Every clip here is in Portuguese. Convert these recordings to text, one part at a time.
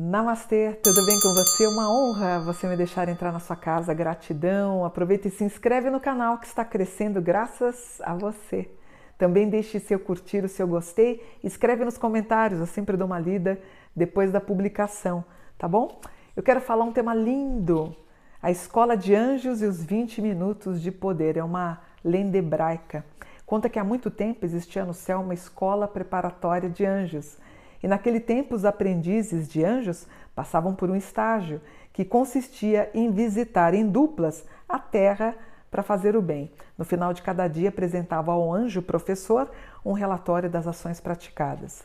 Namastê, tudo bem com você? Uma honra você me deixar entrar na sua casa, gratidão. Aproveita e se inscreve no canal que está crescendo graças a você. Também deixe seu curtir, o seu gostei, escreve nos comentários, eu sempre dou uma lida depois da publicação, tá bom? Eu quero falar um tema lindo, a Escola de Anjos e os 20 Minutos de Poder. É uma lenda hebraica. Conta que há muito tempo existia no céu uma escola preparatória de anjos e naquele tempo, os aprendizes de anjos passavam por um estágio que consistia em visitar em duplas a terra para fazer o bem. No final de cada dia, apresentava ao anjo professor um relatório das ações praticadas.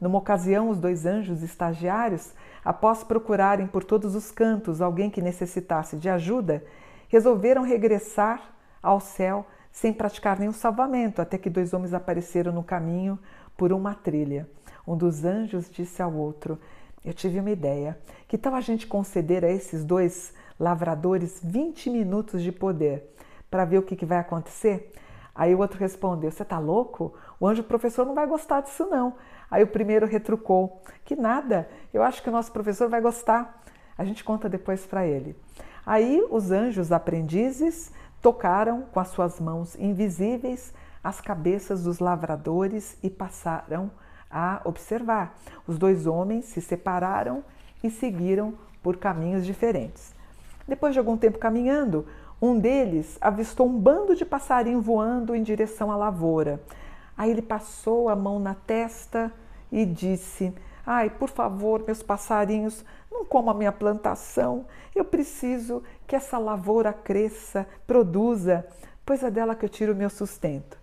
Numa ocasião, os dois anjos estagiários, após procurarem por todos os cantos alguém que necessitasse de ajuda, resolveram regressar ao céu sem praticar nenhum salvamento, até que dois homens apareceram no caminho por uma trilha. Um dos anjos disse ao outro: Eu tive uma ideia. Que tal a gente conceder a esses dois lavradores 20 minutos de poder para ver o que, que vai acontecer? Aí o outro respondeu: Você está louco? O anjo professor não vai gostar disso, não. Aí o primeiro retrucou: Que nada, eu acho que o nosso professor vai gostar. A gente conta depois para ele. Aí os anjos aprendizes tocaram com as suas mãos invisíveis as cabeças dos lavradores e passaram a observar. Os dois homens se separaram e seguiram por caminhos diferentes. Depois de algum tempo caminhando, um deles avistou um bando de passarinho voando em direção à lavoura. Aí ele passou a mão na testa e disse: Ai, por favor, meus passarinhos, não comam a minha plantação. Eu preciso que essa lavoura cresça, produza, pois é dela que eu tiro o meu sustento.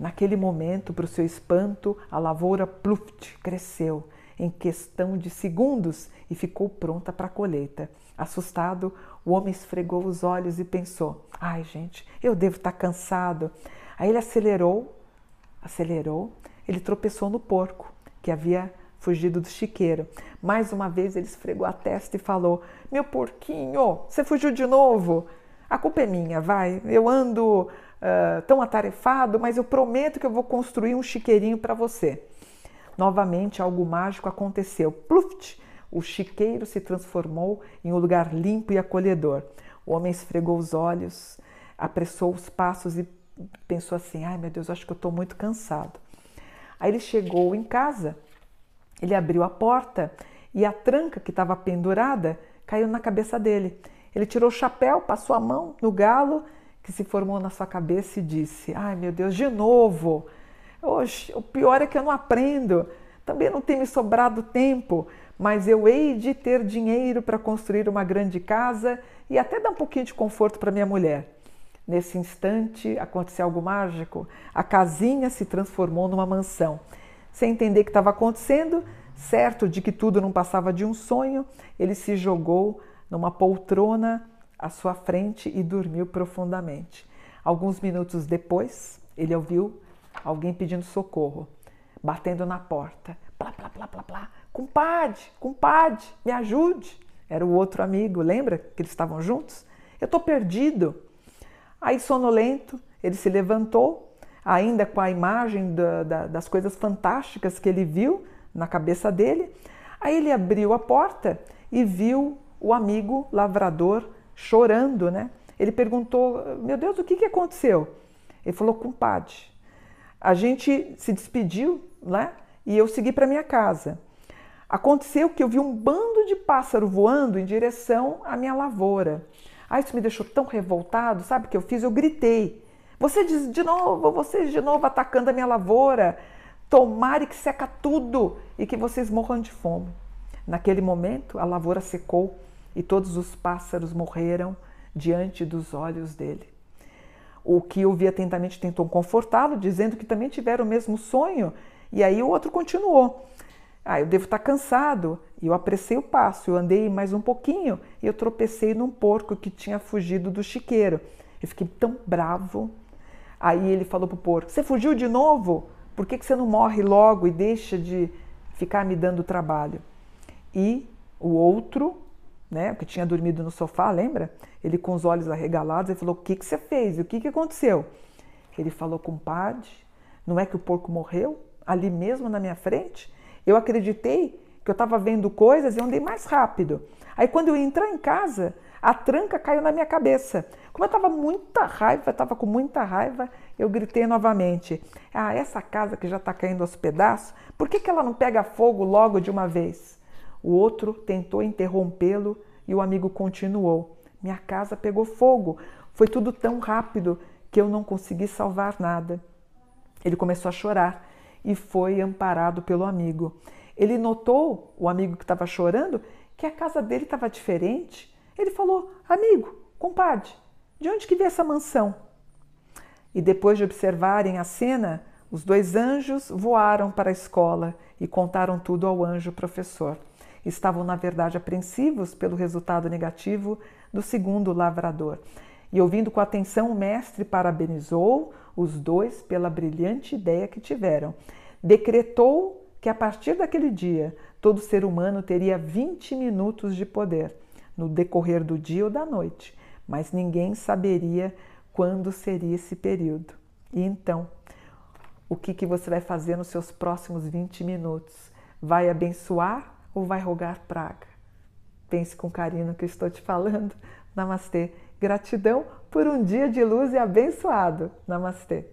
Naquele momento, para o seu espanto, a lavoura pluft cresceu em questão de segundos e ficou pronta para a colheita. Assustado, o homem esfregou os olhos e pensou: ai, gente, eu devo estar tá cansado. Aí ele acelerou, acelerou, ele tropeçou no porco que havia fugido do chiqueiro. Mais uma vez ele esfregou a testa e falou: Meu porquinho, você fugiu de novo? A culpa é minha, vai. Eu ando tão atarefado, mas eu prometo que eu vou construir um chiqueirinho para você. Novamente, algo mágico aconteceu. Pluft! O chiqueiro se transformou em um lugar limpo e acolhedor. O homem esfregou os olhos, apressou os passos e pensou assim: ai meu Deus, acho que eu estou muito cansado. Aí ele chegou em casa, ele abriu a porta e a tranca que estava pendurada caiu na cabeça dele. Ele tirou o chapéu, passou a mão no galo que se formou na sua cabeça e disse: Ai meu Deus, de novo! Oxe, o pior é que eu não aprendo, também não tem me sobrado tempo, mas eu hei de ter dinheiro para construir uma grande casa e até dar um pouquinho de conforto para minha mulher. Nesse instante aconteceu algo mágico. A casinha se transformou numa mansão. Sem entender o que estava acontecendo, certo de que tudo não passava de um sonho, ele se jogou numa poltrona à sua frente e dormiu profundamente. Alguns minutos depois, ele ouviu alguém pedindo socorro, batendo na porta. Plá, plá, plá, plá, plá. Compadre, compadre, me ajude. Era o outro amigo, lembra que eles estavam juntos? Eu estou perdido. Aí, sonolento, ele se levantou, ainda com a imagem da, da, das coisas fantásticas que ele viu na cabeça dele. Aí ele abriu a porta e viu o amigo lavrador chorando, né? Ele perguntou: Meu Deus, o que, que aconteceu? Ele falou: Compadre, a gente se despediu, né? E eu segui para minha casa. Aconteceu que eu vi um bando de pássaro voando em direção à minha lavoura. Ah, isso me deixou tão revoltado, sabe o que eu fiz? Eu gritei. Você diz de novo, vocês de novo atacando a minha lavoura. Tomare que seca tudo e que vocês morram de fome. Naquele momento, a lavoura secou e todos os pássaros morreram diante dos olhos dele. O que ouvia atentamente tentou confortá-lo, dizendo que também tiveram o mesmo sonho, e aí o outro continuou. Ah, eu devo estar cansado. E eu apressei o passo, eu andei mais um pouquinho e eu tropecei num porco que tinha fugido do chiqueiro. Eu fiquei tão bravo. Aí ele falou pro porco: Você fugiu de novo? Por que, que você não morre logo e deixa de ficar me dando trabalho? E o outro né, que tinha dormido no sofá, lembra? Ele com os olhos arregalados, ele falou: O que, que você fez? O que, que aconteceu? Ele falou: Compadre, não é que o porco morreu ali mesmo na minha frente? Eu acreditei que eu estava vendo coisas e andei mais rápido. Aí quando eu entrar em casa, a tranca caiu na minha cabeça. Como eu estava muita raiva, estava com muita raiva, eu gritei novamente: Ah, essa casa que já está caindo aos pedaços, por que, que ela não pega fogo logo de uma vez? O outro tentou interrompê-lo e o amigo continuou: Minha casa pegou fogo. Foi tudo tão rápido que eu não consegui salvar nada. Ele começou a chorar e foi amparado pelo amigo. Ele notou, o amigo que estava chorando, que a casa dele estava diferente. Ele falou: Amigo, compadre, de onde que veio essa mansão? E depois de observarem a cena, os dois anjos voaram para a escola e contaram tudo ao anjo professor. Estavam, na verdade, apreensivos pelo resultado negativo do segundo lavrador. E ouvindo com atenção, o mestre parabenizou os dois pela brilhante ideia que tiveram. Decretou que a partir daquele dia todo ser humano teria 20 minutos de poder no decorrer do dia ou da noite, mas ninguém saberia quando seria esse período. E então, o que, que você vai fazer nos seus próximos 20 minutos? Vai abençoar ou vai rogar praga? Pense com carinho no que estou te falando. Namastê. Gratidão por um dia de luz e abençoado. Namastê.